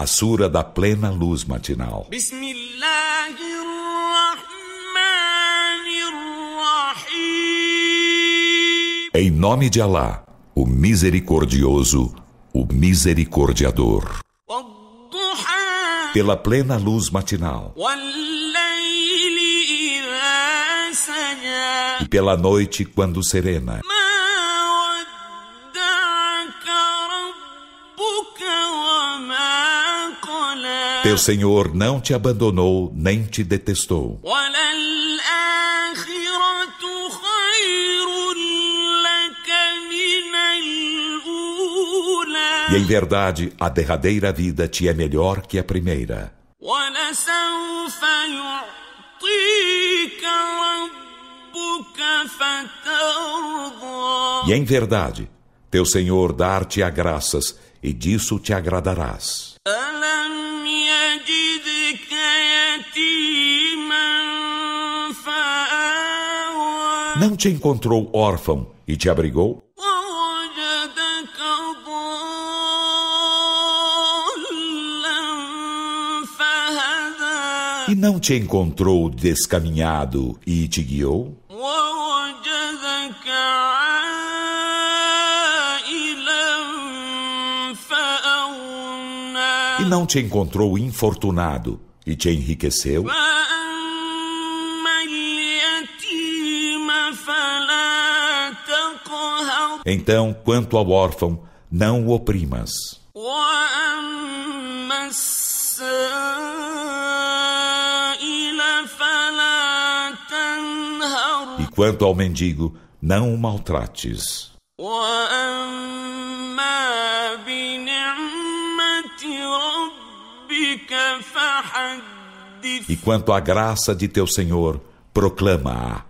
a sura da plena luz matinal. Em nome de Alá, o misericordioso, o misericordiador. Pela plena luz matinal. E pela noite quando serena. Teu Senhor não te abandonou nem te detestou. E em verdade, a derradeira vida te é melhor que a primeira. E em verdade, teu Senhor dar-te-á graças, e disso te agradarás. Não te encontrou órfão e te abrigou? E não te encontrou descaminhado e te guiou? e não te encontrou infortunado e te enriqueceu? Então, quanto ao órfão, não o oprimas. E quanto ao mendigo, não o maltrates. E quanto à graça de teu Senhor, proclama-a.